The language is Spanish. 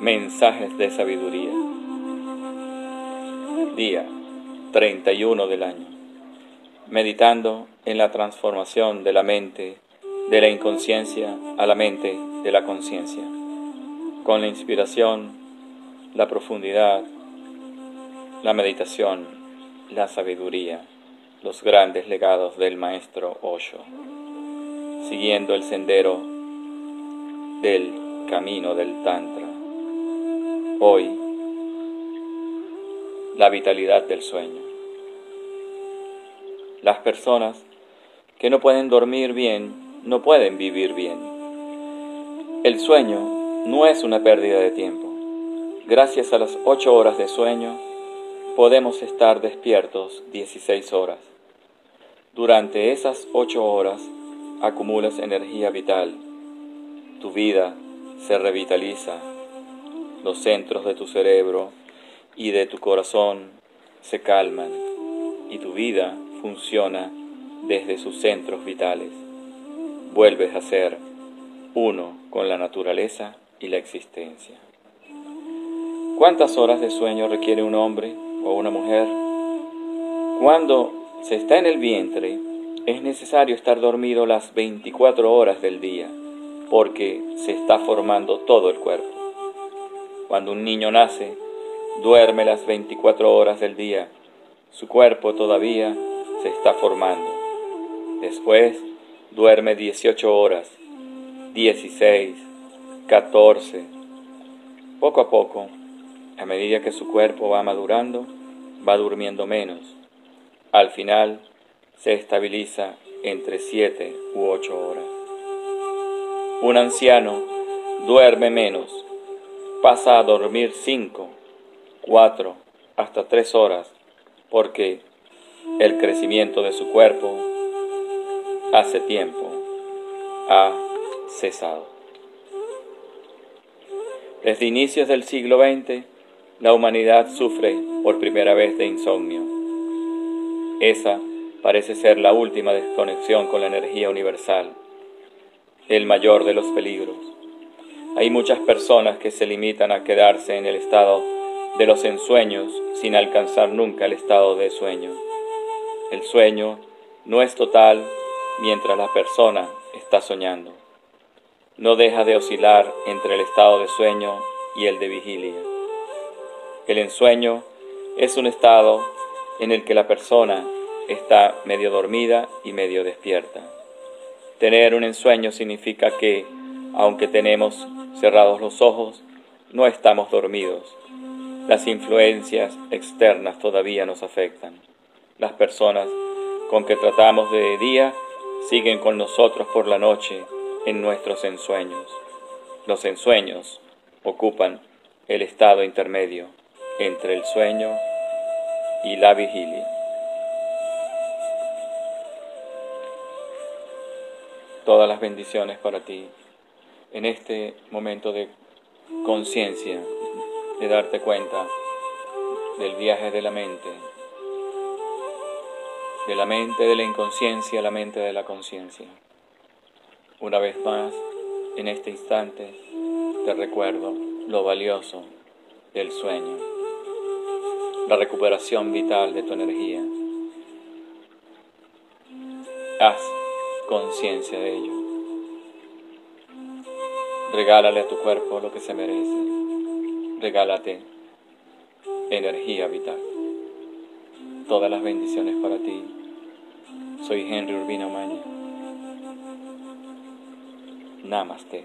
Mensajes de sabiduría. Día 31 del año. Meditando en la transformación de la mente, de la inconsciencia a la mente de la conciencia. Con la inspiración, la profundidad, la meditación, la sabiduría, los grandes legados del maestro Osho, siguiendo el sendero del camino del Tantra. Hoy, la vitalidad del sueño. Las personas que no pueden dormir bien no pueden vivir bien. El sueño no es una pérdida de tiempo. Gracias a las ocho horas de sueño, podemos estar despiertos 16 horas. Durante esas ocho horas acumulas energía vital. Tu vida se revitaliza. Los centros de tu cerebro y de tu corazón se calman y tu vida funciona desde sus centros vitales. Vuelves a ser uno con la naturaleza y la existencia. ¿Cuántas horas de sueño requiere un hombre o una mujer? Cuando se está en el vientre, es necesario estar dormido las 24 horas del día, porque se está formando todo el cuerpo. Cuando un niño nace, duerme las 24 horas del día, su cuerpo todavía se está formando. Después, duerme 18 horas, 16, 14. Poco a poco, a medida que su cuerpo va madurando, va durmiendo menos. Al final, se estabiliza entre 7 u 8 horas. Un anciano duerme menos, pasa a dormir 5, 4, hasta 3 horas, porque el crecimiento de su cuerpo hace tiempo ha cesado. Desde inicios del siglo XX, la humanidad sufre por primera vez de insomnio. Esa parece ser la última desconexión con la energía universal, el mayor de los peligros. Hay muchas personas que se limitan a quedarse en el estado de los ensueños sin alcanzar nunca el estado de sueño. El sueño no es total mientras la persona está soñando. No deja de oscilar entre el estado de sueño y el de vigilia. El ensueño es un estado en el que la persona está medio dormida y medio despierta. Tener un ensueño significa que, aunque tenemos cerrados los ojos, no estamos dormidos. Las influencias externas todavía nos afectan. Las personas con que tratamos de día siguen con nosotros por la noche en nuestros ensueños. Los ensueños ocupan el estado intermedio entre el sueño y la vigilia. Todas las bendiciones para ti en este momento de conciencia, de darte cuenta del viaje de la mente, de la mente de la inconsciencia a la mente de la conciencia. Una vez más, en este instante, te recuerdo lo valioso del sueño la recuperación vital de tu energía. Haz conciencia de ello. Regálale a tu cuerpo lo que se merece. Regálate energía vital. Todas las bendiciones para ti. Soy Henry Urbina Maña. Namaste.